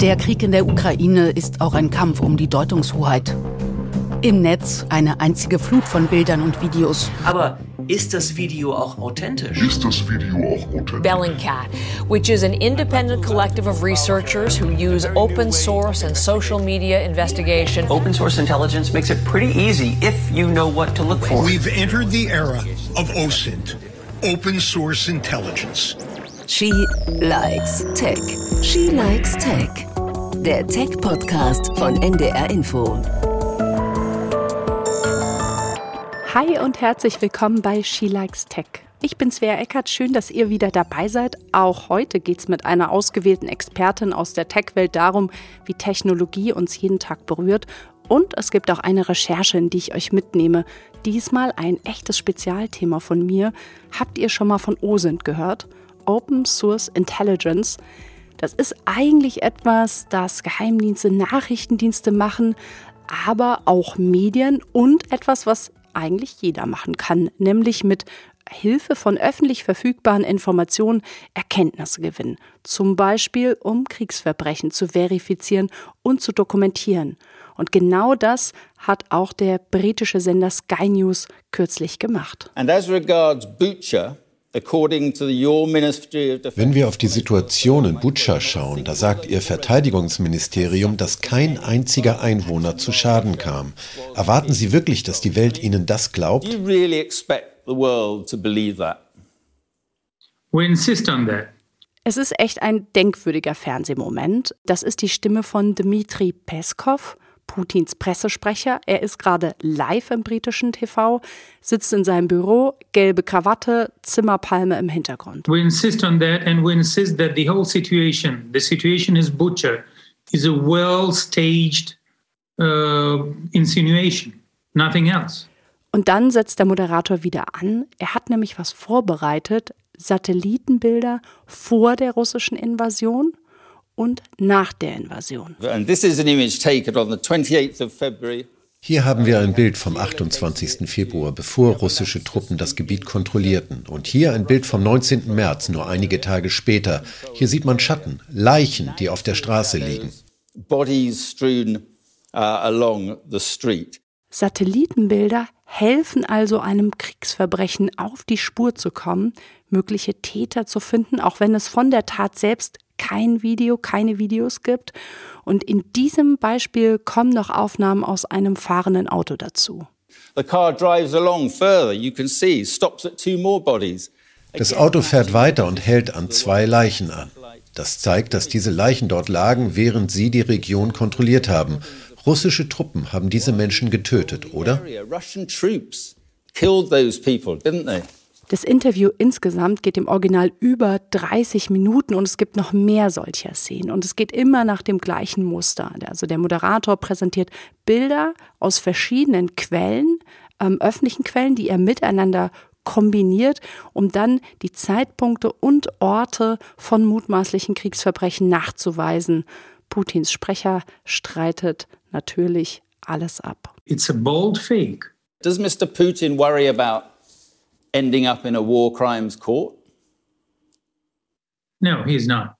Der Krieg in der Ukraine ist auch ein Kampf um die Deutungshoheit. Im Netz eine einzige Flut von Bildern und Videos. Aber ist das Video auch authentisch? Ist das Video auch authentisch? Bellingcat, which is an independent collective of researchers who use open source and social media investigation. Open source intelligence makes it pretty easy if you know what to look for. We've entered the era of OSINT, open source intelligence. She likes Tech. She likes Tech. Der Tech-Podcast von NDR Info. Hi und herzlich willkommen bei She Likes Tech. Ich bin Svea Eckert, schön, dass ihr wieder dabei seid. Auch heute geht es mit einer ausgewählten Expertin aus der Tech-Welt darum, wie Technologie uns jeden Tag berührt. Und es gibt auch eine Recherche, in die ich euch mitnehme. Diesmal ein echtes Spezialthema von mir. Habt ihr schon mal von OSINT gehört? Open Source Intelligence. Das ist eigentlich etwas, das Geheimdienste, Nachrichtendienste machen, aber auch Medien und etwas, was eigentlich jeder machen kann, nämlich mit Hilfe von öffentlich verfügbaren Informationen Erkenntnisse gewinnen, zum Beispiel um Kriegsverbrechen zu verifizieren und zu dokumentieren. Und genau das hat auch der britische Sender Sky News kürzlich gemacht. And as regards Butcher, wenn wir auf die Situation in Butscha schauen, da sagt Ihr Verteidigungsministerium, dass kein einziger Einwohner zu Schaden kam. Erwarten Sie wirklich, dass die Welt Ihnen das glaubt? Es ist echt ein denkwürdiger Fernsehmoment. Das ist die Stimme von Dmitri Peskov. Putins Pressesprecher. Er ist gerade live im britischen TV, sitzt in seinem Büro, gelbe Krawatte, Zimmerpalme im Hintergrund. We insist on that and we insist that the whole situation, the situation is butcher, is a well staged uh, insinuation, nothing else. Und dann setzt der Moderator wieder an. Er hat nämlich was vorbereitet, Satellitenbilder vor der russischen Invasion und nach der Invasion. Hier haben wir ein Bild vom 28. Februar, bevor russische Truppen das Gebiet kontrollierten. Und hier ein Bild vom 19. März, nur einige Tage später. Hier sieht man Schatten, Leichen, die auf der Straße liegen. Uh, Satellitenbilder helfen also einem Kriegsverbrechen auf die Spur zu kommen, mögliche Täter zu finden, auch wenn es von der Tat selbst kein Video, keine Videos gibt. Und in diesem Beispiel kommen noch Aufnahmen aus einem fahrenden Auto dazu. Das Auto fährt weiter und hält an zwei Leichen an. Das zeigt, dass diese Leichen dort lagen, während sie die Region kontrolliert haben. Russische Truppen haben diese Menschen getötet, oder? Das Interview insgesamt geht im Original über 30 Minuten und es gibt noch mehr solcher Szenen. Und es geht immer nach dem gleichen Muster. Also der Moderator präsentiert Bilder aus verschiedenen Quellen, ähm, öffentlichen Quellen, die er miteinander kombiniert, um dann die Zeitpunkte und Orte von mutmaßlichen Kriegsverbrechen nachzuweisen. Putins Sprecher streitet natürlich alles ab. It's a bold fake. Does Mr. Putin worry about ending up in a war crimes court? No, he's not.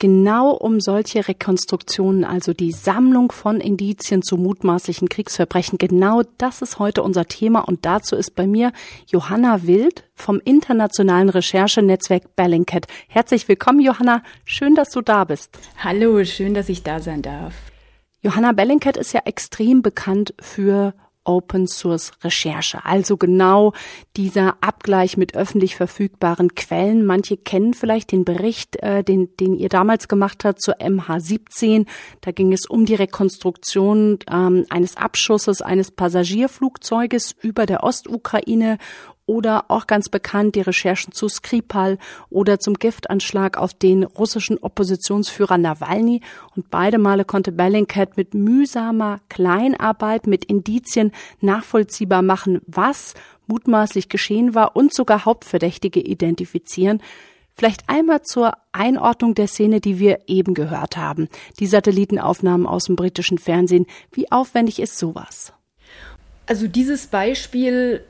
Genau um solche Rekonstruktionen, also die Sammlung von Indizien zu mutmaßlichen Kriegsverbrechen, genau das ist heute unser Thema und dazu ist bei mir Johanna Wild vom internationalen Recherchenetzwerk Bellingcat. Herzlich willkommen, Johanna. Schön, dass du da bist. Hallo, schön, dass ich da sein darf. Johanna Bellingcat ist ja extrem bekannt für Open Source Recherche, also genau dieser Abgleich mit öffentlich verfügbaren Quellen. Manche kennen vielleicht den Bericht, äh, den, den ihr damals gemacht habt zur MH17. Da ging es um die Rekonstruktion ähm, eines Abschusses eines Passagierflugzeuges über der Ostukraine oder auch ganz bekannt die Recherchen zu Skripal oder zum Giftanschlag auf den russischen Oppositionsführer Nawalny. Und beide Male konnte Bellingcat mit mühsamer Kleinarbeit, mit Indizien nachvollziehbar machen, was mutmaßlich geschehen war und sogar Hauptverdächtige identifizieren. Vielleicht einmal zur Einordnung der Szene, die wir eben gehört haben. Die Satellitenaufnahmen aus dem britischen Fernsehen. Wie aufwendig ist sowas? Also dieses Beispiel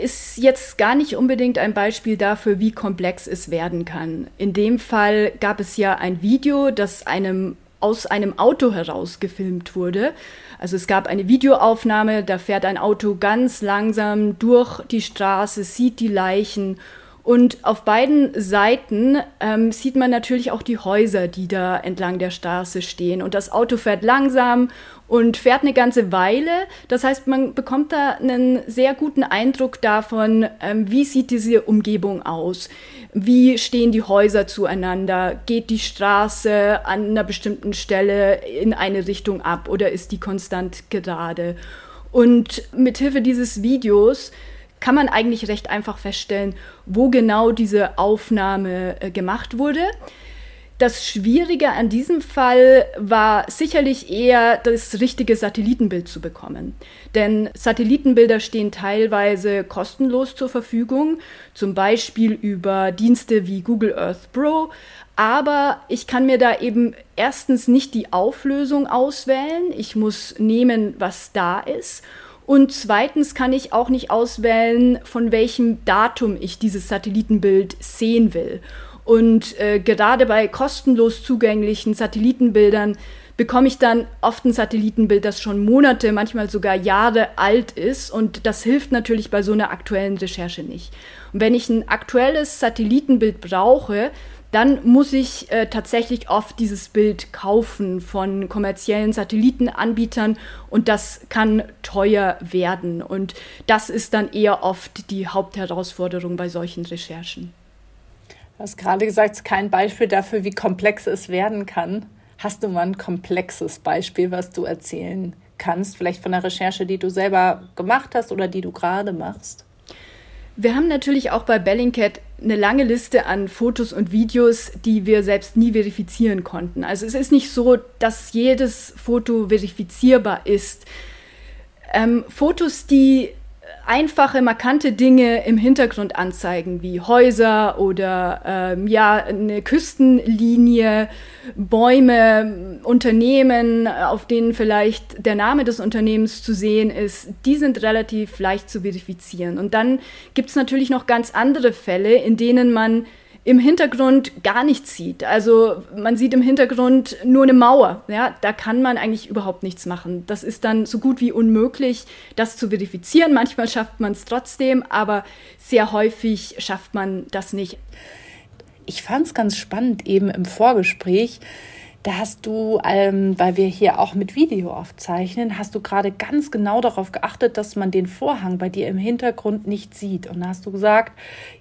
ist jetzt gar nicht unbedingt ein Beispiel dafür, wie komplex es werden kann. In dem Fall gab es ja ein Video, das einem aus einem Auto heraus gefilmt wurde. Also es gab eine Videoaufnahme, da fährt ein Auto ganz langsam durch die Straße, sieht die Leichen und auf beiden Seiten ähm, sieht man natürlich auch die Häuser, die da entlang der Straße stehen. Und das Auto fährt langsam und fährt eine ganze Weile. Das heißt, man bekommt da einen sehr guten Eindruck davon, ähm, wie sieht diese Umgebung aus. Wie stehen die Häuser zueinander? Geht die Straße an einer bestimmten Stelle in eine Richtung ab oder ist die konstant gerade? Und mithilfe dieses Videos kann man eigentlich recht einfach feststellen, wo genau diese Aufnahme äh, gemacht wurde. Das Schwierige an diesem Fall war sicherlich eher, das richtige Satellitenbild zu bekommen. Denn Satellitenbilder stehen teilweise kostenlos zur Verfügung, zum Beispiel über Dienste wie Google Earth Pro. Aber ich kann mir da eben erstens nicht die Auflösung auswählen. Ich muss nehmen, was da ist. Und zweitens kann ich auch nicht auswählen, von welchem Datum ich dieses Satellitenbild sehen will. Und äh, gerade bei kostenlos zugänglichen Satellitenbildern bekomme ich dann oft ein Satellitenbild, das schon Monate, manchmal sogar Jahre alt ist. Und das hilft natürlich bei so einer aktuellen Recherche nicht. Und wenn ich ein aktuelles Satellitenbild brauche, dann muss ich äh, tatsächlich oft dieses Bild kaufen von kommerziellen Satellitenanbietern und das kann teuer werden. Und das ist dann eher oft die Hauptherausforderung bei solchen Recherchen. Du hast gerade gesagt, es ist kein Beispiel dafür, wie komplex es werden kann. Hast du mal ein komplexes Beispiel, was du erzählen kannst? Vielleicht von der Recherche, die du selber gemacht hast oder die du gerade machst? Wir haben natürlich auch bei Bellingcat eine lange Liste an Fotos und Videos, die wir selbst nie verifizieren konnten. Also es ist nicht so, dass jedes Foto verifizierbar ist. Ähm, Fotos, die einfache, markante Dinge im Hintergrund anzeigen, wie Häuser oder ähm, ja, eine Küstenlinie, Bäume, Unternehmen, auf denen vielleicht der Name des Unternehmens zu sehen ist, die sind relativ leicht zu verifizieren. Und dann gibt es natürlich noch ganz andere Fälle, in denen man im Hintergrund gar nichts sieht. Also man sieht im Hintergrund nur eine Mauer. Ja, da kann man eigentlich überhaupt nichts machen. Das ist dann so gut wie unmöglich, das zu verifizieren. Manchmal schafft man es trotzdem, aber sehr häufig schafft man das nicht. Ich fand es ganz spannend eben im Vorgespräch, da hast du, ähm, weil wir hier auch mit Video aufzeichnen, hast du gerade ganz genau darauf geachtet, dass man den Vorhang bei dir im Hintergrund nicht sieht. Und da hast du gesagt,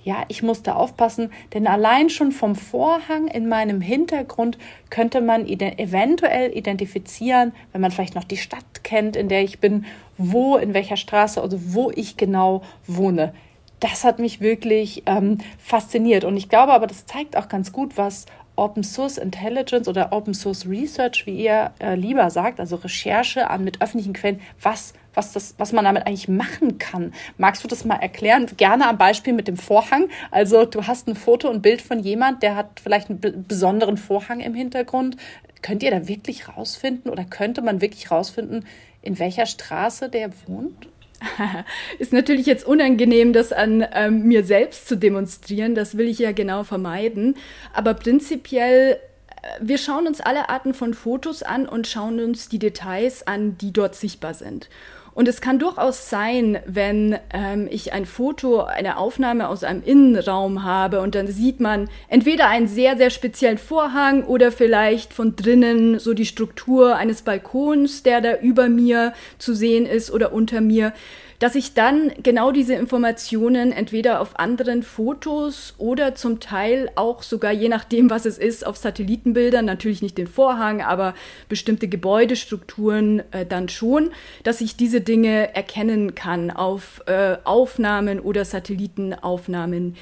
ja, ich musste aufpassen, denn allein schon vom Vorhang in meinem Hintergrund könnte man eventuell identifizieren, wenn man vielleicht noch die Stadt kennt, in der ich bin, wo, in welcher Straße, also wo ich genau wohne das hat mich wirklich ähm, fasziniert. Und ich glaube aber, das zeigt auch ganz gut, was Open Source Intelligence oder Open Source Research, wie ihr äh, lieber sagt, also Recherche an mit öffentlichen Quellen, was, was, das, was man damit eigentlich machen kann. Magst du das mal erklären? Gerne am Beispiel mit dem Vorhang. Also du hast ein Foto und Bild von jemand, der hat vielleicht einen besonderen Vorhang im Hintergrund. Könnt ihr da wirklich rausfinden oder könnte man wirklich rausfinden, in welcher Straße der wohnt? Ist natürlich jetzt unangenehm, das an ähm, mir selbst zu demonstrieren. Das will ich ja genau vermeiden. Aber prinzipiell, äh, wir schauen uns alle Arten von Fotos an und schauen uns die Details an, die dort sichtbar sind. Und es kann durchaus sein, wenn ähm, ich ein Foto, eine Aufnahme aus einem Innenraum habe und dann sieht man entweder einen sehr, sehr speziellen Vorhang oder vielleicht von drinnen so die Struktur eines Balkons, der da über mir zu sehen ist oder unter mir dass ich dann genau diese Informationen entweder auf anderen Fotos oder zum Teil auch sogar je nachdem, was es ist, auf Satellitenbildern, natürlich nicht den Vorhang, aber bestimmte Gebäudestrukturen äh, dann schon, dass ich diese Dinge erkennen kann auf äh, Aufnahmen oder Satellitenaufnahmen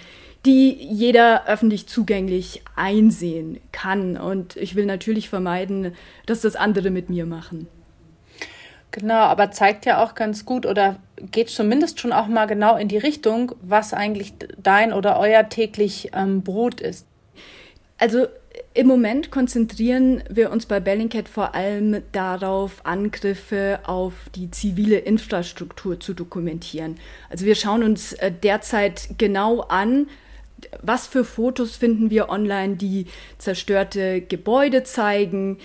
die jeder öffentlich zugänglich einsehen kann. Und ich will natürlich vermeiden, dass das andere mit mir machen. Genau, aber zeigt ja auch ganz gut oder geht zumindest schon auch mal genau in die Richtung, was eigentlich dein oder euer täglich ähm, Brot ist. Also im Moment konzentrieren wir uns bei Bellingcat vor allem darauf, Angriffe auf die zivile Infrastruktur zu dokumentieren. Also wir schauen uns äh, derzeit genau an, was für Fotos finden wir online, die zerstörte Gebäude zeigen,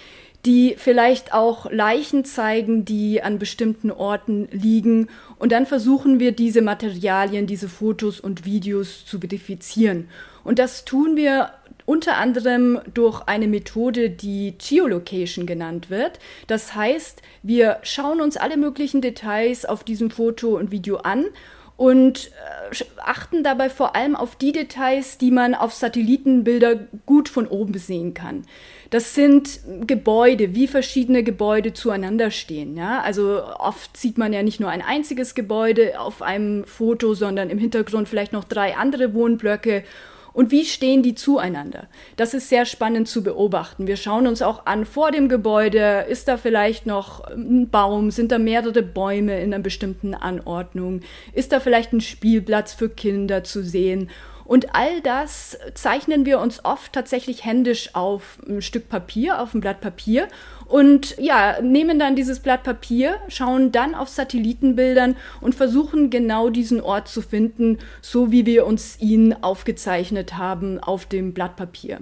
die vielleicht auch Leichen zeigen, die an bestimmten Orten liegen. Und dann versuchen wir diese Materialien, diese Fotos und Videos zu verifizieren. Und das tun wir unter anderem durch eine Methode, die Geolocation genannt wird. Das heißt, wir schauen uns alle möglichen Details auf diesem Foto und Video an und äh, achten dabei vor allem auf die Details, die man auf Satellitenbilder gut von oben sehen kann. Das sind Gebäude, wie verschiedene Gebäude zueinander stehen. Ja? Also oft sieht man ja nicht nur ein einziges Gebäude auf einem Foto, sondern im Hintergrund vielleicht noch drei andere Wohnblöcke und wie stehen die zueinander? Das ist sehr spannend zu beobachten. Wir schauen uns auch an, vor dem Gebäude, ist da vielleicht noch ein Baum, sind da mehrere Bäume in einer bestimmten Anordnung, ist da vielleicht ein Spielplatz für Kinder zu sehen und all das zeichnen wir uns oft tatsächlich händisch auf ein Stück Papier, auf ein Blatt Papier und ja, nehmen dann dieses Blatt Papier, schauen dann auf Satellitenbildern und versuchen genau diesen Ort zu finden, so wie wir uns ihn aufgezeichnet haben auf dem Blatt Papier.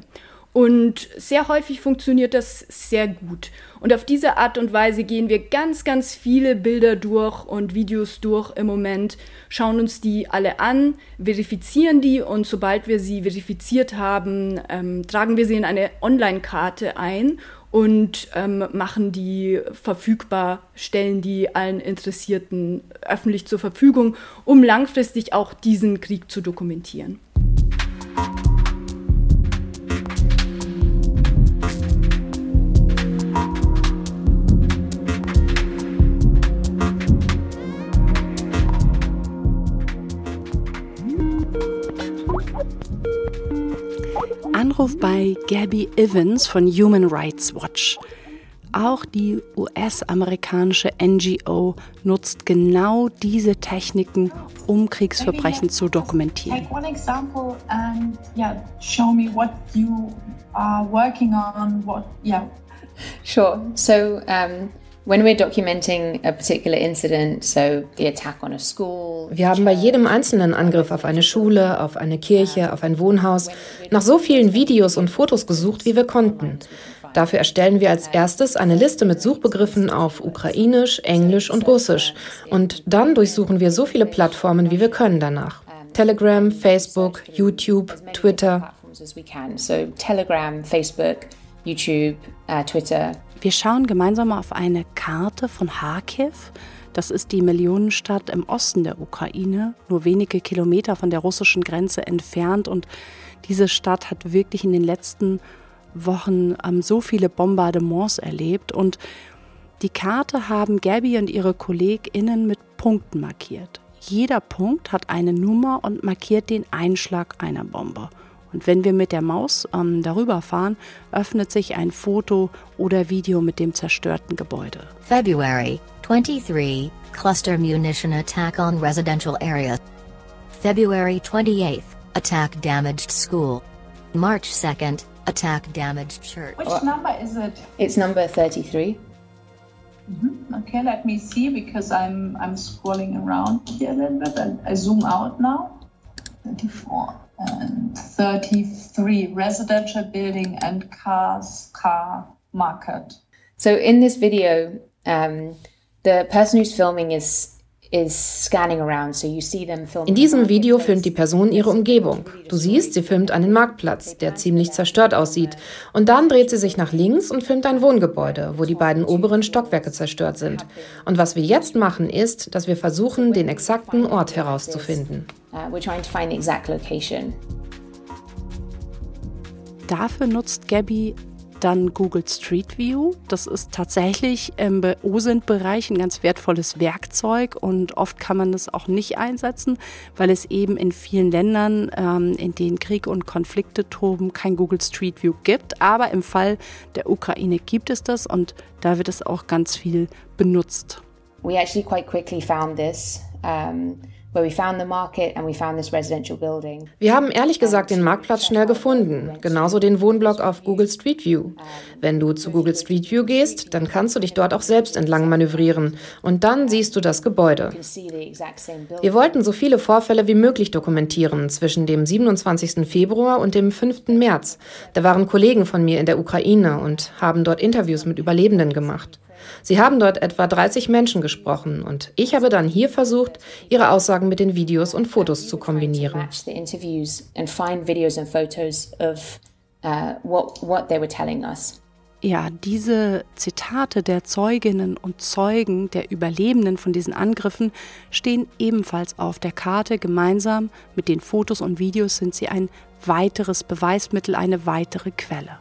Und sehr häufig funktioniert das sehr gut. Und auf diese Art und Weise gehen wir ganz, ganz viele Bilder durch und Videos durch im Moment, schauen uns die alle an, verifizieren die und sobald wir sie verifiziert haben, ähm, tragen wir sie in eine Online-Karte ein und ähm, machen die verfügbar, stellen die allen Interessierten öffentlich zur Verfügung, um langfristig auch diesen Krieg zu dokumentieren. Anruf bei Gabby Evans von Human Rights Watch. Auch die US-amerikanische NGO nutzt genau diese Techniken, um Kriegsverbrechen zu dokumentieren. Sure. So um wir haben bei jedem einzelnen Angriff auf eine Schule, auf eine Kirche, auf ein Wohnhaus nach so vielen Videos und Fotos gesucht, wie wir konnten. Dafür erstellen wir als erstes eine Liste mit Suchbegriffen auf Ukrainisch, Englisch und Russisch. Und dann durchsuchen wir so viele Plattformen, wie wir können danach. Telegram, Facebook, YouTube, Twitter. Telegram, Facebook, YouTube, uh, Twitter. Wir schauen gemeinsam auf eine Karte von Kharkiv. Das ist die Millionenstadt im Osten der Ukraine, nur wenige Kilometer von der russischen Grenze entfernt. Und diese Stadt hat wirklich in den letzten Wochen ähm, so viele Bombardements erlebt. Und die Karte haben Gabby und ihre KollegInnen mit Punkten markiert. Jeder Punkt hat eine Nummer und markiert den Einschlag einer Bombe. Und wenn wir mit der Maus ähm, darüber fahren, öffnet sich ein Foto oder Video mit dem zerstörten Gebäude. February 23 Cluster Munition Attack on Residential Area. February 28th Attack damaged school. March 2nd Attack damaged church. Which number is it? It's number 33. Mm-hmm. Okay, let me see because I'm I'm scrolling around here a little bit and I zoom out now. 34 and 33 residential building and cars car market. So in this video, um, the person who's filming is in diesem Video filmt die Person ihre Umgebung. Du siehst, sie filmt einen Marktplatz, der ziemlich zerstört aussieht. Und dann dreht sie sich nach links und filmt ein Wohngebäude, wo die beiden oberen Stockwerke zerstört sind. Und was wir jetzt machen, ist, dass wir versuchen, den exakten Ort herauszufinden. Uh, Dafür nutzt Gabby dann Google Street View. Das ist tatsächlich im OSINT-Bereich ein ganz wertvolles Werkzeug und oft kann man das auch nicht einsetzen, weil es eben in vielen Ländern, ähm, in denen Krieg und Konflikte toben, kein Google Street View gibt. Aber im Fall der Ukraine gibt es das und da wird es auch ganz viel benutzt. We actually quite quickly found this. Um Wir haben ehrlich gesagt den Marktplatz schnell gefunden, genauso den Wohnblock auf Google Street View. Wenn du zu Google Street View gehst, dann kannst du dich dort auch selbst entlang manövrieren und dann siehst du das Gebäude. Wir wollten so viele Vorfälle wie möglich dokumentieren zwischen dem 27. Februar und dem 5. März. Da waren Kollegen von mir in der Ukraine und haben dort Interviews mit Überlebenden gemacht. Sie haben dort etwa 30 Menschen gesprochen und ich habe dann hier versucht, ihre Aussagen mit den Videos und Fotos zu kombinieren. Ja, diese Zitate der Zeuginnen und Zeugen, der Überlebenden von diesen Angriffen stehen ebenfalls auf der Karte. Gemeinsam mit den Fotos und Videos sind sie ein weiteres Beweismittel, eine weitere Quelle.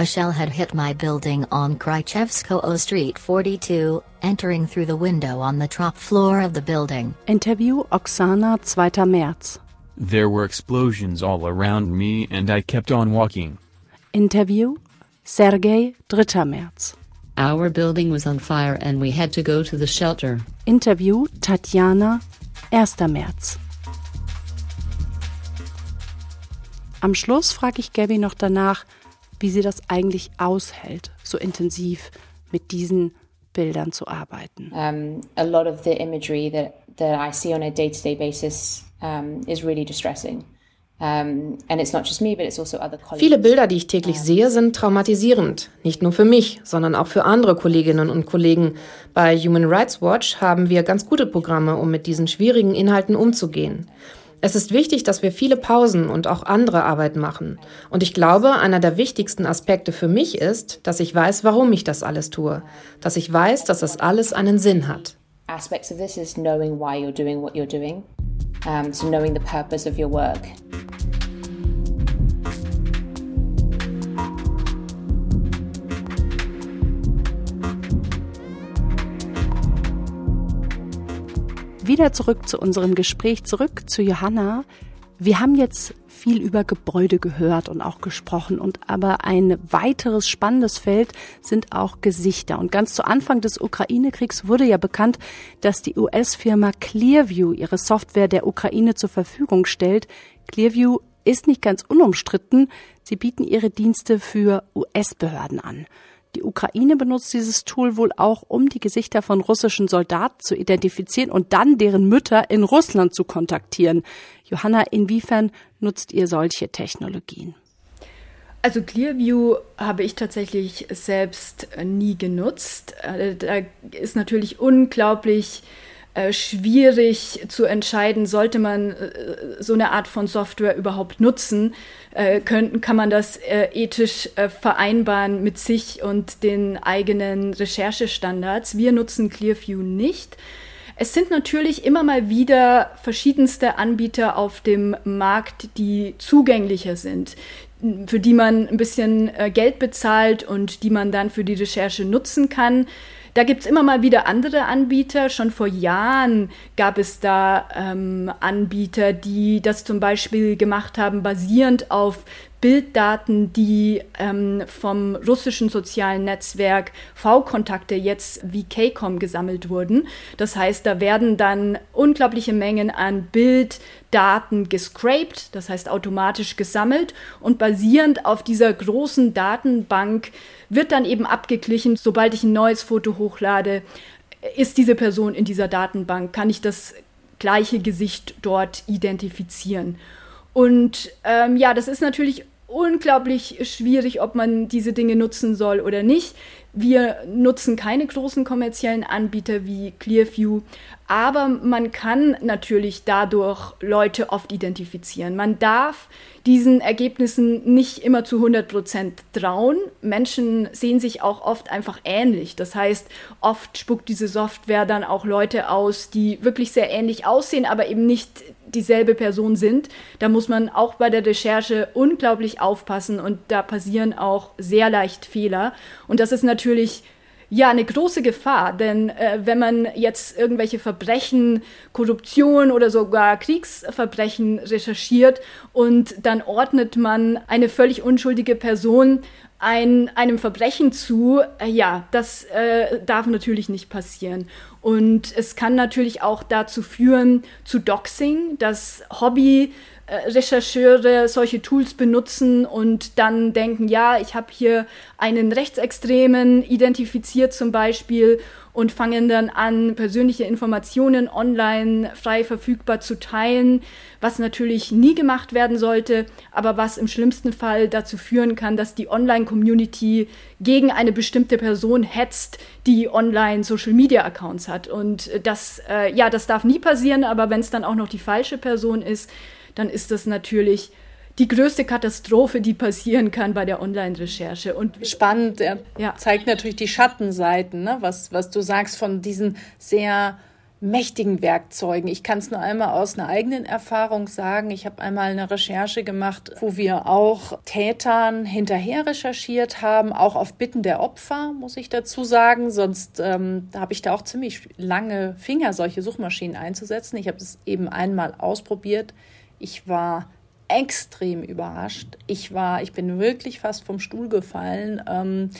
A shell had hit my building on Krychevskoe Street 42, entering through the window on the top floor of the building. Interview Oksana 2. März. There were explosions all around me and I kept on walking. Interview Sergei 3. März. Our building was on fire and we had to go to the shelter. Interview Tatjana 1. März. Am Schluss frage ich Gabby noch danach, wie sie das eigentlich aushält, so intensiv mit diesen Bildern zu arbeiten. Um, a lot of the imagery that, that I see on a day-to-day -day basis um, is really distressing. Also Viele Bilder, die ich täglich sehe, sind traumatisierend. Nicht nur für mich, sondern auch für andere Kolleginnen und Kollegen. Bei Human Rights Watch haben wir ganz gute Programme, um mit diesen schwierigen Inhalten umzugehen. Es ist wichtig, dass wir viele Pausen und auch andere Arbeit machen. Und ich glaube, einer der wichtigsten Aspekte für mich ist, dass ich weiß, warum ich das alles tue. Dass ich weiß, dass das alles einen Sinn hat. Aspects of this is knowing why you're doing what you're doing, um, so knowing the purpose of your work. Wieder zurück zu unserem Gespräch, zurück zu Johanna. Wir haben jetzt viel über Gebäude gehört und auch gesprochen und aber ein weiteres spannendes Feld sind auch Gesichter. Und ganz zu Anfang des Ukraine-Kriegs wurde ja bekannt, dass die US-Firma Clearview ihre Software der Ukraine zur Verfügung stellt. Clearview ist nicht ganz unumstritten. Sie bieten ihre Dienste für US-Behörden an. Die Ukraine benutzt dieses Tool wohl auch, um die Gesichter von russischen Soldaten zu identifizieren und dann deren Mütter in Russland zu kontaktieren. Johanna, inwiefern nutzt ihr solche Technologien? Also Clearview habe ich tatsächlich selbst nie genutzt. Äh, da ist natürlich unglaublich äh, schwierig zu entscheiden, sollte man äh, so eine Art von Software überhaupt nutzen. Äh, können, kann man das äh, ethisch äh, vereinbaren mit sich und den eigenen Recherchestandards? Wir nutzen Clearview nicht. Es sind natürlich immer mal wieder verschiedenste Anbieter auf dem Markt, die zugänglicher sind, für die man ein bisschen Geld bezahlt und die man dann für die Recherche nutzen kann. Da gibt es immer mal wieder andere Anbieter. Schon vor Jahren gab es da ähm, Anbieter, die das zum Beispiel gemacht haben, basierend auf Bilddaten, die ähm, vom russischen sozialen Netzwerk V-Kontakte jetzt wie KCOM gesammelt wurden. Das heißt, da werden dann unglaubliche Mengen an Bilddaten gescraped, das heißt automatisch gesammelt und basierend auf dieser großen Datenbank wird dann eben abgeglichen, sobald ich ein neues Foto hochlade, ist diese Person in dieser Datenbank, kann ich das gleiche Gesicht dort identifizieren. Und ähm, ja, das ist natürlich unglaublich schwierig, ob man diese Dinge nutzen soll oder nicht. Wir nutzen keine großen kommerziellen Anbieter wie Clearview, aber man kann natürlich dadurch Leute oft identifizieren. Man darf diesen Ergebnissen nicht immer zu 100 Prozent trauen. Menschen sehen sich auch oft einfach ähnlich. Das heißt, oft spuckt diese Software dann auch Leute aus, die wirklich sehr ähnlich aussehen, aber eben nicht dieselbe Person sind. Da muss man auch bei der Recherche unglaublich aufpassen und da passieren auch sehr leicht Fehler. Und das ist natürlich ja eine große Gefahr, denn äh, wenn man jetzt irgendwelche Verbrechen, Korruption oder sogar Kriegsverbrechen recherchiert und dann ordnet man eine völlig unschuldige Person ein, einem Verbrechen zu, äh, ja, das äh, darf natürlich nicht passieren. Und es kann natürlich auch dazu führen, zu Doxing, dass Hobby Rechercheure solche Tools benutzen und dann denken, ja, ich habe hier einen Rechtsextremen identifiziert zum Beispiel und fangen dann an, persönliche Informationen online frei verfügbar zu teilen, was natürlich nie gemacht werden sollte, aber was im schlimmsten Fall dazu führen kann, dass die Online-Community gegen eine bestimmte Person hetzt, die online Social-Media-Accounts hat. Und das, äh, ja, das darf nie passieren, aber wenn es dann auch noch die falsche Person ist, dann ist das natürlich die größte Katastrophe, die passieren kann bei der Online-Recherche. Und spannend, er ja. zeigt natürlich die Schattenseiten, ne? was, was du sagst von diesen sehr mächtigen Werkzeugen. Ich kann es nur einmal aus einer eigenen Erfahrung sagen. Ich habe einmal eine Recherche gemacht, wo wir auch Tätern hinterher recherchiert haben, auch auf Bitten der Opfer, muss ich dazu sagen. Sonst ähm, habe ich da auch ziemlich lange Finger, solche Suchmaschinen einzusetzen. Ich habe es eben einmal ausprobiert ich war extrem überrascht. Ich war, ich bin wirklich fast vom Stuhl gefallen. Ähm,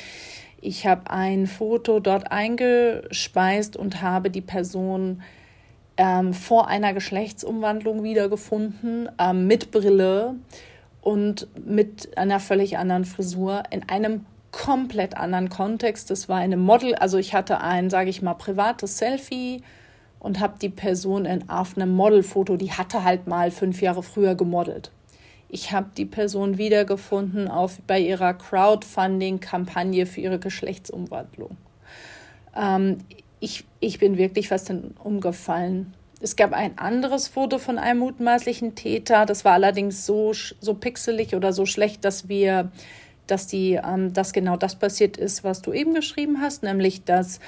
ich habe ein Foto dort eingespeist und habe die Person ähm, vor einer Geschlechtsumwandlung wiedergefunden, ähm, mit Brille und mit einer völlig anderen Frisur in einem komplett anderen Kontext. Das war eine Model, also ich hatte ein, sage ich mal, privates Selfie und habe die Person in, auf einem Modelfoto, die hatte halt mal fünf Jahre früher gemodelt. Ich habe die Person wiedergefunden auf, bei ihrer Crowdfunding-Kampagne für ihre Geschlechtsumwandlung. Ähm, ich, ich bin wirklich fast umgefallen. Es gab ein anderes Foto von einem mutmaßlichen Täter. Das war allerdings so, so pixelig oder so schlecht, dass wir, dass die, ähm, dass genau das passiert ist, was du eben geschrieben hast, nämlich dass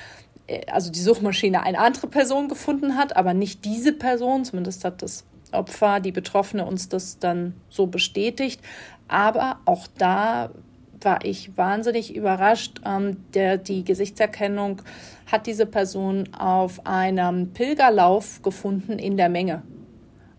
also die Suchmaschine eine andere Person gefunden hat, aber nicht diese Person, zumindest hat das Opfer, die Betroffene uns das dann so bestätigt. Aber auch da war ich wahnsinnig überrascht. Ähm, der, die Gesichtserkennung hat diese Person auf einem Pilgerlauf gefunden in der Menge.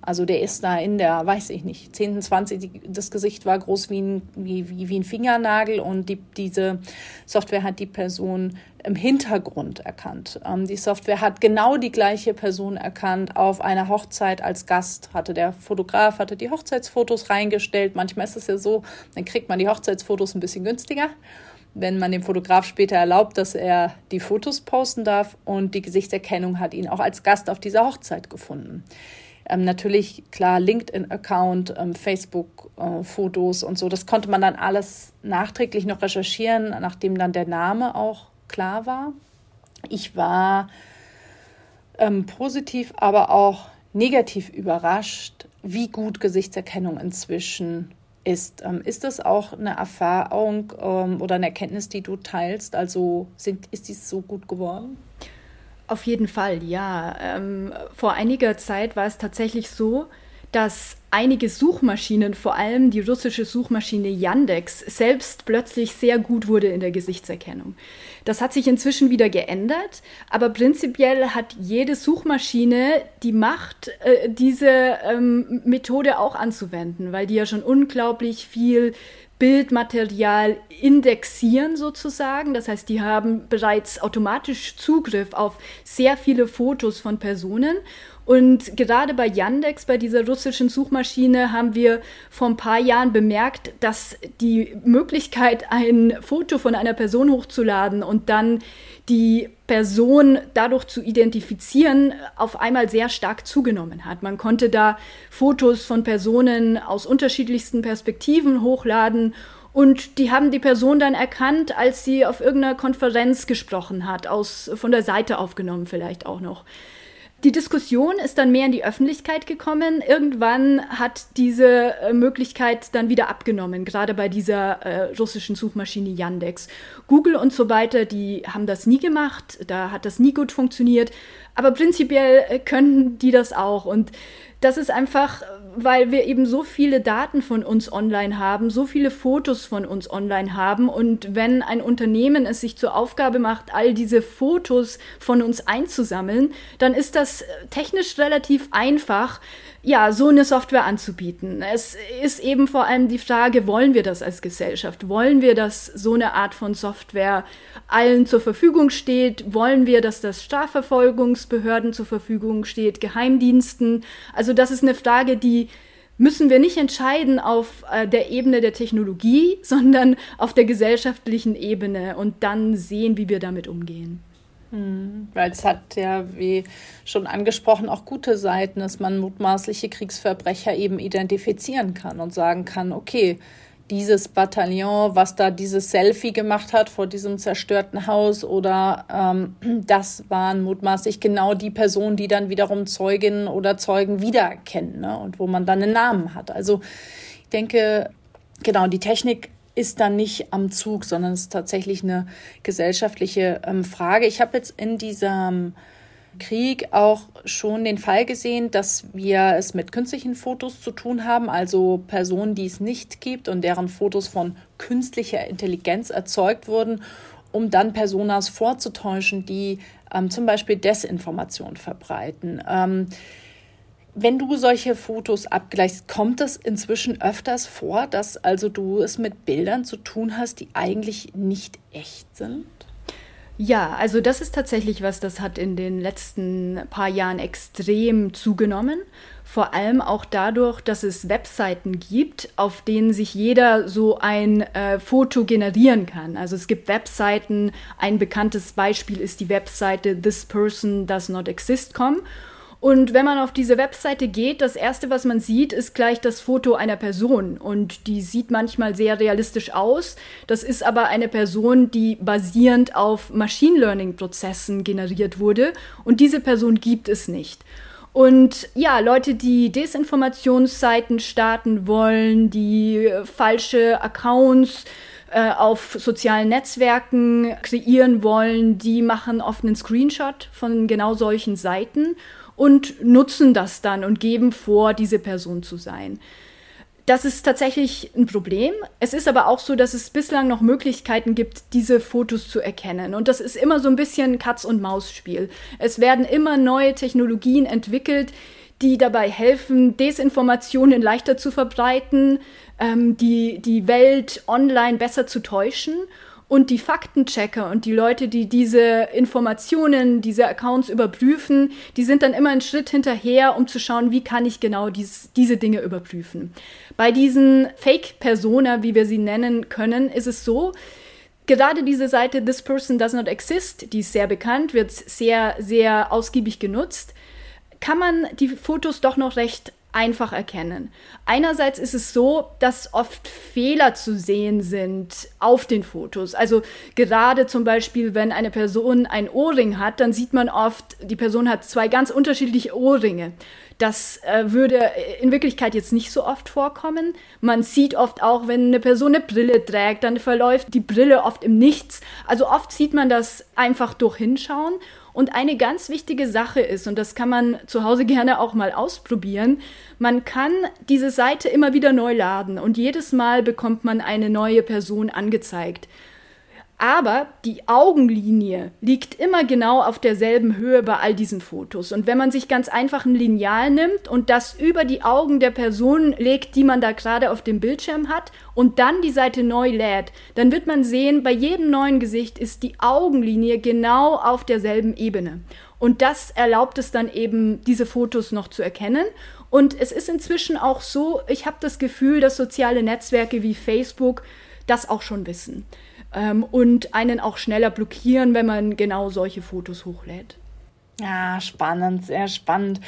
Also der ist da in der, weiß ich nicht, 10., 20, das Gesicht war groß wie ein, wie, wie, wie ein Fingernagel und die, diese Software hat die Person im Hintergrund erkannt. Ähm, die Software hat genau die gleiche Person erkannt auf einer Hochzeit als Gast. Hatte der Fotograf, hatte die Hochzeitsfotos reingestellt. Manchmal ist es ja so, dann kriegt man die Hochzeitsfotos ein bisschen günstiger wenn man dem Fotograf später erlaubt, dass er die Fotos posten darf. Und die Gesichtserkennung hat ihn auch als Gast auf dieser Hochzeit gefunden. Ähm, natürlich, klar, LinkedIn-Account, ähm, Facebook-Fotos äh, und so. Das konnte man dann alles nachträglich noch recherchieren, nachdem dann der Name auch klar war. Ich war ähm, positiv, aber auch negativ überrascht, wie gut Gesichtserkennung inzwischen ist. Ähm, ist das auch eine Erfahrung ähm, oder eine Erkenntnis, die du teilst? Also sind, ist dies so gut geworden? Auf jeden Fall, ja. Ähm, vor einiger Zeit war es tatsächlich so, dass einige Suchmaschinen, vor allem die russische Suchmaschine Yandex, selbst plötzlich sehr gut wurde in der Gesichtserkennung. Das hat sich inzwischen wieder geändert, aber prinzipiell hat jede Suchmaschine die Macht, äh, diese ähm, Methode auch anzuwenden, weil die ja schon unglaublich viel Bildmaterial indexieren sozusagen. Das heißt, die haben bereits automatisch Zugriff auf sehr viele Fotos von Personen. Und gerade bei Yandex, bei dieser russischen Suchmaschine, haben wir vor ein paar Jahren bemerkt, dass die Möglichkeit, ein Foto von einer Person hochzuladen und dann die Person dadurch zu identifizieren, auf einmal sehr stark zugenommen hat. Man konnte da Fotos von Personen aus unterschiedlichsten Perspektiven hochladen und die haben die Person dann erkannt, als sie auf irgendeiner Konferenz gesprochen hat, aus, von der Seite aufgenommen vielleicht auch noch. Die Diskussion ist dann mehr in die Öffentlichkeit gekommen. Irgendwann hat diese äh, Möglichkeit dann wieder abgenommen, gerade bei dieser äh, russischen Suchmaschine Yandex. Google und so weiter, die haben das nie gemacht, da hat das nie gut funktioniert, aber prinzipiell äh, können die das auch. Und Das ist einfach, weil wir eben so viele Daten von uns online haben, so viele Fotos von uns online haben. Und wenn ein Unternehmen es sich zur Aufgabe macht, all diese Fotos von uns einzusammeln, dann ist das technisch relativ einfach, ja, so eine Software anzubieten. Es ist eben vor allem die Frage, wollen wir das als Gesellschaft? Wollen wir, dass so eine Art von Software allen zur Verfügung steht? Wollen wir, dass das Strafverfolgungsbehörden zur Verfügung steht, Geheimdiensten? Also das ist eine Frage, die müssen wir nicht entscheiden auf äh, der Ebene der Technologie, sondern auf der gesellschaftlichen Ebene und dann sehen, wie wir damit umgehen. Hm, weil es hat ja, wie schon angesprochen, auch gute Seiten, dass man mutmaßliche Kriegsverbrecher eben identifizieren kann und sagen kann, okay, dieses Bataillon, was da dieses Selfie gemacht hat vor diesem zerstörten Haus oder ähm, das waren mutmaßlich genau die Personen, die dann wiederum Zeuginnen oder Zeugen wiedererkennen ne? und wo man dann einen Namen hat. Also ich denke, genau, die Technik ist dann nicht am Zug, sondern es ist tatsächlich eine gesellschaftliche ähm, Frage. Ich habe jetzt in diesem Krieg auch schon den Fall gesehen, dass wir es mit künstlichen Fotos zu tun haben, also Personen, die es nicht gibt und deren Fotos von künstlicher Intelligenz erzeugt wurden, um dann Personas vorzutäuschen, die ähm, zum Beispiel Desinformation verbreiten. Ähm, wenn du solche Fotos abgleichst, kommt es inzwischen öfters vor, dass also du es mit Bildern zu tun hast, die eigentlich nicht echt sind? Ja, also das ist tatsächlich was, das hat in den letzten paar Jahren extrem zugenommen. Vor allem auch dadurch, dass es Webseiten gibt, auf denen sich jeder so ein äh, Foto generieren kann. Also es gibt Webseiten, ein bekanntes Beispiel ist die Webseite thispersondoesnotexist.com. Und wenn man auf diese Webseite geht, das erste, was man sieht, ist gleich das Foto einer Person. Und die sieht manchmal sehr realistisch aus. Das ist aber eine Person, die basierend auf Machine Learning-Prozessen generiert wurde. Und diese Person gibt es nicht. Und ja, Leute, die Desinformationsseiten starten wollen, die falsche Accounts äh, auf sozialen Netzwerken kreieren wollen, die machen oft einen Screenshot von genau solchen Seiten und nutzen das dann und geben vor, diese Person zu sein. Das ist tatsächlich ein Problem. Es ist aber auch so, dass es bislang noch Möglichkeiten gibt, diese Fotos zu erkennen. Und das ist immer so ein bisschen Katz- und Maus-Spiel. Es werden immer neue Technologien entwickelt, die dabei helfen, Desinformationen leichter zu verbreiten, ähm, die, die Welt online besser zu täuschen. Und die Faktenchecker und die Leute, die diese Informationen, diese Accounts überprüfen, die sind dann immer einen Schritt hinterher, um zu schauen, wie kann ich genau dies, diese Dinge überprüfen. Bei diesen Fake-Persona, wie wir sie nennen können, ist es so, gerade diese Seite This Person Does Not Exist, die ist sehr bekannt, wird sehr, sehr ausgiebig genutzt, kann man die Fotos doch noch recht einfach erkennen. Einerseits ist es so, dass oft Fehler zu sehen sind auf den Fotos. Also gerade zum Beispiel, wenn eine Person ein Ohrring hat, dann sieht man oft, die Person hat zwei ganz unterschiedliche Ohrringe. Das äh, würde in Wirklichkeit jetzt nicht so oft vorkommen. Man sieht oft auch, wenn eine Person eine Brille trägt, dann verläuft die Brille oft im Nichts. Also oft sieht man das einfach durch Hinschauen. Und eine ganz wichtige Sache ist, und das kann man zu Hause gerne auch mal ausprobieren, man kann diese Seite immer wieder neu laden und jedes Mal bekommt man eine neue Person angezeigt. Aber die Augenlinie liegt immer genau auf derselben Höhe bei all diesen Fotos. Und wenn man sich ganz einfach ein Lineal nimmt und das über die Augen der Person legt, die man da gerade auf dem Bildschirm hat, und dann die Seite neu lädt, dann wird man sehen, bei jedem neuen Gesicht ist die Augenlinie genau auf derselben Ebene. Und das erlaubt es dann eben, diese Fotos noch zu erkennen. Und es ist inzwischen auch so, ich habe das Gefühl, dass soziale Netzwerke wie Facebook das auch schon wissen ähm, und einen auch schneller blockieren, wenn man genau solche Fotos hochlädt. Ja, spannend, sehr spannend.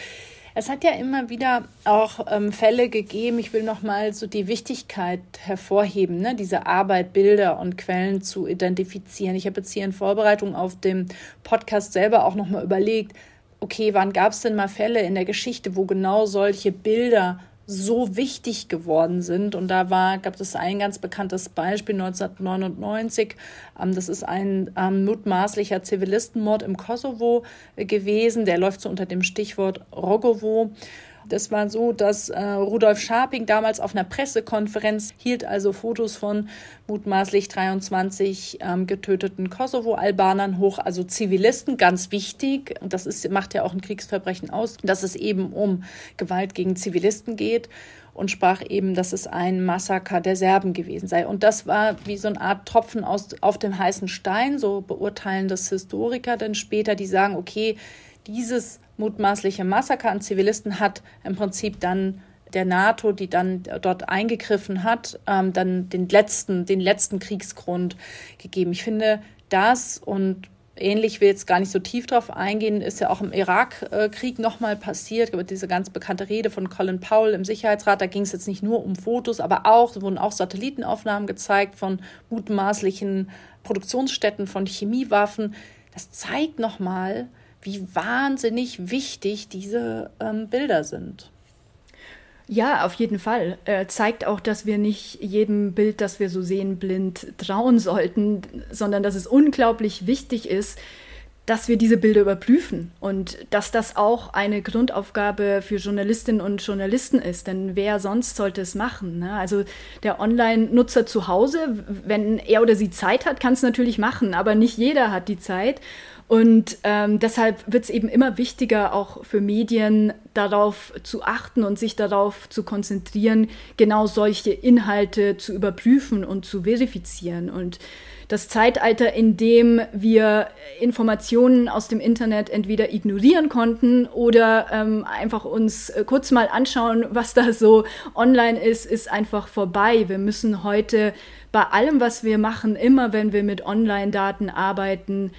Es hat ja immer wieder auch ähm, Fälle gegeben, ich will nochmal so die Wichtigkeit hervorheben, ne? diese Arbeit, Bilder und Quellen zu identifizieren. Ich habe jetzt hier in Vorbereitung auf dem Podcast selber auch nochmal überlegt, okay, wann gab es denn mal Fälle in der Geschichte, wo genau solche Bilder so wichtig geworden sind. Und da war, gab es ein ganz bekanntes Beispiel 1999. Ähm, das ist ein ähm, mutmaßlicher Zivilistenmord im Kosovo äh, gewesen. Der läuft so unter dem Stichwort Rogovo. Das war so, dass äh, Rudolf Scharping damals auf einer Pressekonferenz hielt also Fotos von mutmaßlich 23 ähm, getöteten Kosovo-Albanern hoch, also Zivilisten, ganz wichtig. Und das ist, macht ja auch ein Kriegsverbrechen aus, dass es eben um Gewalt gegen Zivilisten geht und sprach eben, dass es ein Massaker der Serben gewesen sei. Und das war wie so eine Art Tropfen aus, auf dem heißen Stein, so beurteilen das Historiker dann später, die sagen, okay, dieses mutmaßliche Massaker an Zivilisten hat im Prinzip dann der NATO, die dann dort eingegriffen hat, ähm, dann den letzten, den letzten Kriegsgrund gegeben. Ich finde das und ähnlich will jetzt gar nicht so tief drauf eingehen, ist ja auch im Irakkrieg nochmal passiert. Über diese ganz bekannte Rede von Colin Powell im Sicherheitsrat, da ging es jetzt nicht nur um Fotos, aber auch, wurden auch Satellitenaufnahmen gezeigt von mutmaßlichen Produktionsstätten von Chemiewaffen. Das zeigt nochmal, wie wahnsinnig wichtig diese ähm, Bilder sind. Ja, auf jeden Fall. Äh, zeigt auch, dass wir nicht jedem Bild, das wir so sehen, blind trauen sollten, sondern dass es unglaublich wichtig ist, dass wir diese Bilder überprüfen und dass das auch eine Grundaufgabe für Journalistinnen und Journalisten ist. Denn wer sonst sollte es machen? Ne? Also der Online-Nutzer zu Hause, wenn er oder sie Zeit hat, kann es natürlich machen, aber nicht jeder hat die Zeit. Und ähm, deshalb wird es eben immer wichtiger, auch für Medien darauf zu achten und sich darauf zu konzentrieren, genau solche Inhalte zu überprüfen und zu verifizieren. Und das Zeitalter, in dem wir Informationen aus dem Internet entweder ignorieren konnten oder ähm, einfach uns äh, kurz mal anschauen, was da so online ist, ist einfach vorbei. Wir müssen heute bei allem, was wir machen, immer wenn wir mit Online-Daten arbeiten,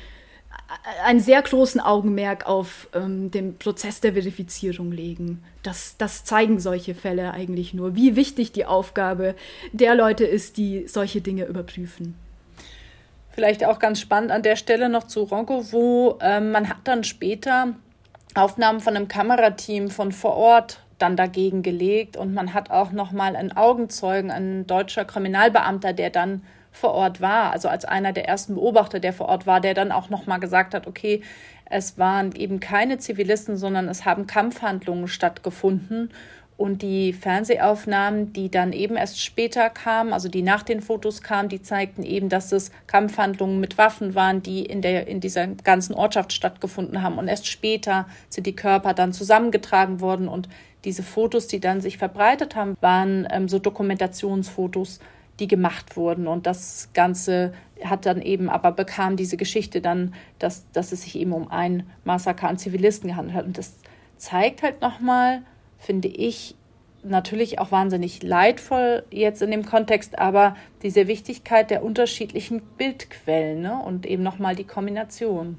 einen sehr großen Augenmerk auf ähm, den Prozess der Verifizierung legen. Das, das zeigen solche Fälle eigentlich nur, wie wichtig die Aufgabe der Leute ist, die solche Dinge überprüfen. Vielleicht auch ganz spannend an der Stelle noch zu wo ähm, man hat dann später Aufnahmen von einem Kamerateam von vor Ort dann dagegen gelegt und man hat auch noch mal einen Augenzeugen, ein deutscher Kriminalbeamter, der dann vor Ort war, also als einer der ersten Beobachter, der vor Ort war, der dann auch noch mal gesagt hat, okay, es waren eben keine Zivilisten, sondern es haben Kampfhandlungen stattgefunden und die Fernsehaufnahmen, die dann eben erst später kamen, also die nach den Fotos kamen, die zeigten eben, dass es Kampfhandlungen mit Waffen waren, die in, der, in dieser ganzen Ortschaft stattgefunden haben. Und erst später sind die Körper dann zusammengetragen worden. Und diese Fotos, die dann sich verbreitet haben, waren ähm, so Dokumentationsfotos die gemacht wurden. Und das Ganze hat dann eben, aber bekam diese Geschichte dann, dass, dass es sich eben um ein Massaker an Zivilisten gehandelt hat. Und das zeigt halt nochmal, finde ich, natürlich auch wahnsinnig leidvoll jetzt in dem Kontext, aber diese Wichtigkeit der unterschiedlichen Bildquellen ne? und eben nochmal die Kombination.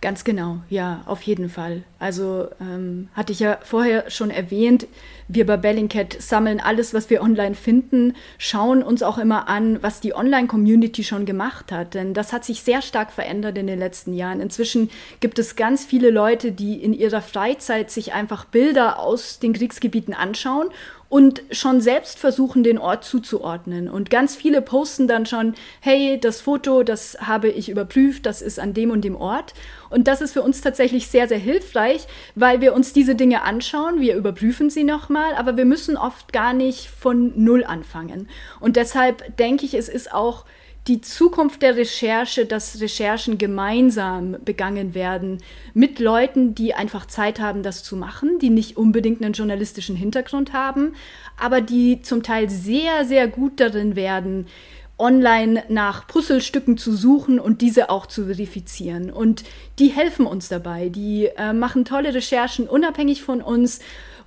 Ganz genau, ja, auf jeden Fall. Also ähm, hatte ich ja vorher schon erwähnt, wir bei Bellingcat sammeln alles, was wir online finden, schauen uns auch immer an, was die Online-Community schon gemacht hat. Denn das hat sich sehr stark verändert in den letzten Jahren. Inzwischen gibt es ganz viele Leute, die in ihrer Freizeit sich einfach Bilder aus den Kriegsgebieten anschauen und schon selbst versuchen, den Ort zuzuordnen. Und ganz viele posten dann schon, hey, das Foto, das habe ich überprüft, das ist an dem und dem Ort. Und das ist für uns tatsächlich sehr, sehr hilfreich, weil wir uns diese Dinge anschauen, wir überprüfen sie nochmal, aber wir müssen oft gar nicht von Null anfangen. Und deshalb denke ich, es ist auch die Zukunft der Recherche, dass Recherchen gemeinsam begangen werden mit Leuten, die einfach Zeit haben, das zu machen, die nicht unbedingt einen journalistischen Hintergrund haben, aber die zum Teil sehr, sehr gut darin werden, online nach Puzzlestücken zu suchen und diese auch zu verifizieren. Und die helfen uns dabei. Die äh, machen tolle Recherchen unabhängig von uns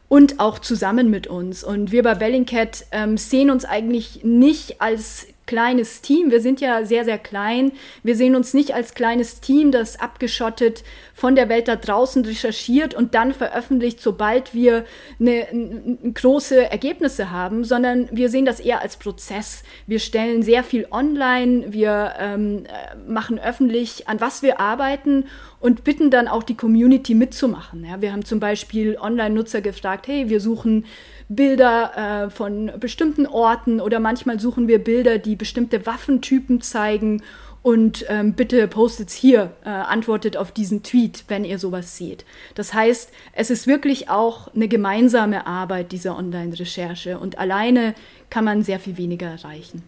und auch zusammen mit uns. Und wir bei Bellingcat ähm, sehen uns eigentlich nicht als kleines Team. Wir sind ja sehr, sehr klein. Wir sehen uns nicht als kleines Team, das abgeschottet von der Welt da draußen recherchiert und dann veröffentlicht, sobald wir eine, eine, große Ergebnisse haben, sondern wir sehen das eher als Prozess. Wir stellen sehr viel online, wir ähm, äh, machen öffentlich, an was wir arbeiten und bitten dann auch die Community mitzumachen. Ja, wir haben zum Beispiel Online-Nutzer gefragt, hey, wir suchen Bilder äh, von bestimmten Orten oder manchmal suchen wir Bilder, die bestimmte Waffentypen zeigen und ähm, bitte postet's hier, äh, antwortet auf diesen Tweet, wenn ihr sowas seht. Das heißt, es ist wirklich auch eine gemeinsame Arbeit dieser Online-Recherche und alleine kann man sehr viel weniger erreichen.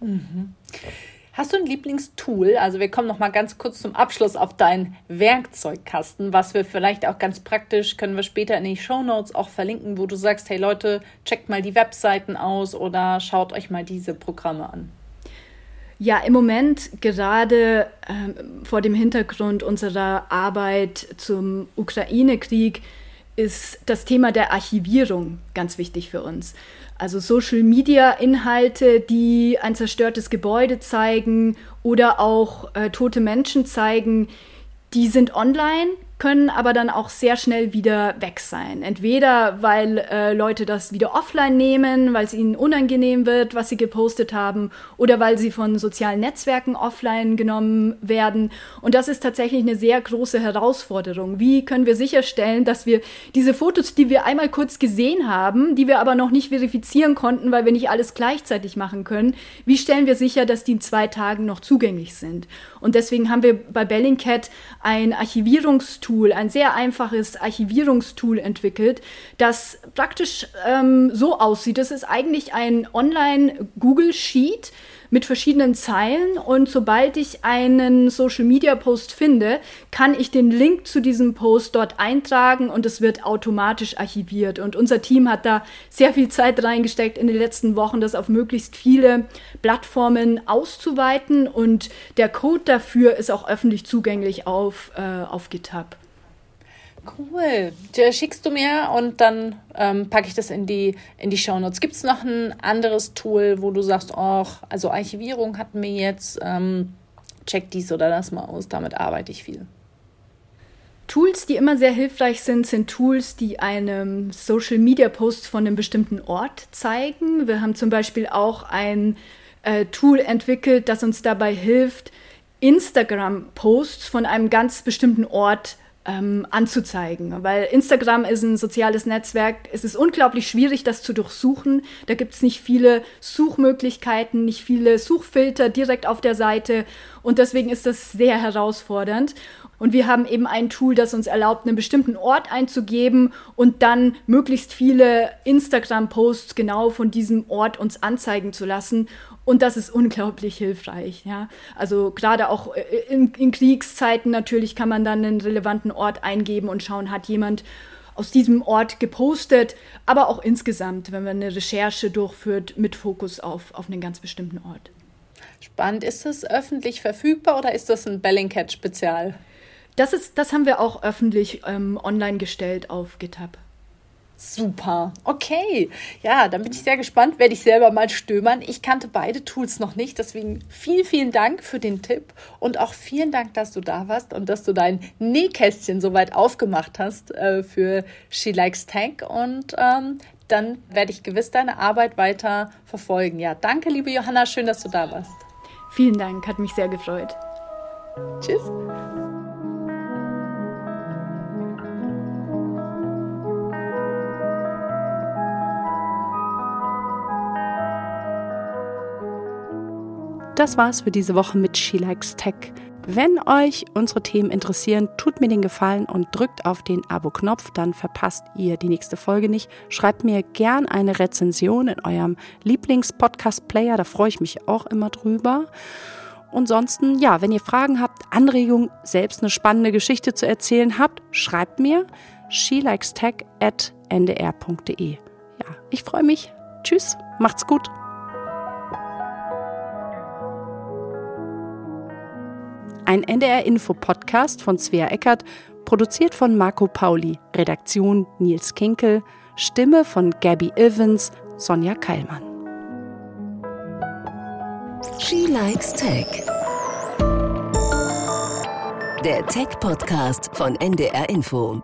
Mhm. Hast du ein Lieblingstool? Also wir kommen noch mal ganz kurz zum Abschluss auf deinen Werkzeugkasten, was wir vielleicht auch ganz praktisch können wir später in die Show Notes auch verlinken, wo du sagst, hey Leute, checkt mal die Webseiten aus oder schaut euch mal diese Programme an. Ja, im Moment gerade ähm, vor dem Hintergrund unserer Arbeit zum Ukraine-Krieg ist das Thema der Archivierung ganz wichtig für uns. Also Social-Media-Inhalte, die ein zerstörtes Gebäude zeigen oder auch äh, tote Menschen zeigen, die sind online, können aber dann auch sehr schnell wieder weg sein. Entweder weil äh, Leute das wieder offline nehmen, weil es ihnen unangenehm wird, was sie gepostet haben, oder weil sie von sozialen Netzwerken offline genommen werden. Und das ist tatsächlich eine sehr große Herausforderung. Wie können wir sicherstellen, dass wir diese Fotos, die wir einmal kurz gesehen haben, die wir aber noch nicht verifizieren konnten, weil wir nicht alles gleichzeitig machen können, wie stellen wir sicher, dass die in zwei Tagen noch zugänglich sind? Und deswegen haben wir bei Bellingcat ein Archivierungstool, ein sehr einfaches Archivierungstool entwickelt, das praktisch ähm, so aussieht. Das ist eigentlich ein Online-Google Sheet mit verschiedenen Zeilen und sobald ich einen Social Media Post finde, kann ich den Link zu diesem Post dort eintragen und es wird automatisch archiviert. Und unser Team hat da sehr viel Zeit reingesteckt in den letzten Wochen, das auf möglichst viele Plattformen auszuweiten und der Code dafür ist auch öffentlich zugänglich auf, äh, auf GitHub. Cool. Schickst du mir und dann ähm, packe ich das in die, in die Shownotes. Gibt es noch ein anderes Tool, wo du sagst, oh, also Archivierung hatten wir jetzt, ähm, check dies oder das mal aus, damit arbeite ich viel. Tools, die immer sehr hilfreich sind, sind Tools, die einem Social Media Post von einem bestimmten Ort zeigen. Wir haben zum Beispiel auch ein äh, Tool entwickelt, das uns dabei hilft, Instagram-Posts von einem ganz bestimmten Ort zu ähm, anzuzeigen. Weil Instagram ist ein soziales Netzwerk. Es ist unglaublich schwierig, das zu durchsuchen. Da gibt es nicht viele Suchmöglichkeiten, nicht viele Suchfilter direkt auf der Seite. Und deswegen ist das sehr herausfordernd. Und wir haben eben ein Tool, das uns erlaubt, einen bestimmten Ort einzugeben und dann möglichst viele Instagram-Posts genau von diesem Ort uns anzeigen zu lassen. Und das ist unglaublich hilfreich. Ja? Also gerade auch äh, in, in, Kriegszeiten natürlich kann man dann einen relevanten Ort eingeben und schauen, hat jemand aus diesem Ort gepostet, aber auch insgesamt, wenn man eine Recherche durchführt mit Fokus auf, auf einen ganz bestimmten Ort. Spannend. Ist das öffentlich verfügbar oder ist das ein Bellingcat-Spezial? Das, das haben wir auch öffentlich ähm, online gestellt auf GitHub. Super. Okay. Ja, dann bin ich sehr gespannt, werde ich selber mal stöbern. Ich kannte beide Tools noch nicht, deswegen vielen, vielen Dank für den Tipp und auch vielen Dank, dass du da warst und dass du dein Nähkästchen so weit aufgemacht hast äh, für She Likes Tech und ähm, dann werde ich gewiss deine Arbeit weiter verfolgen. Ja, danke, liebe Johanna, schön, dass du da warst. Vielen Dank, hat mich sehr gefreut. Tschüss. Das war's für diese Woche mit She Likes Tech. Wenn euch unsere Themen interessieren, tut mir den Gefallen und drückt auf den Abo-Knopf, dann verpasst ihr die nächste Folge nicht. Schreibt mir gern eine Rezension in eurem Lieblings-Podcast-Player, da freue ich mich auch immer drüber. Und ansonsten, ja, wenn ihr Fragen habt, Anregungen, selbst eine spannende Geschichte zu erzählen habt, schreibt mir shelikestech at ndr.de. Ja, ich freue mich. Tschüss, macht's gut. Ein NDR-Info-Podcast von Svea Eckert, produziert von Marco Pauli, Redaktion Nils Kinkel, Stimme von Gabby Evans, Sonja Keilmann. She Likes Tech. Der Tech-Podcast von NDR Info.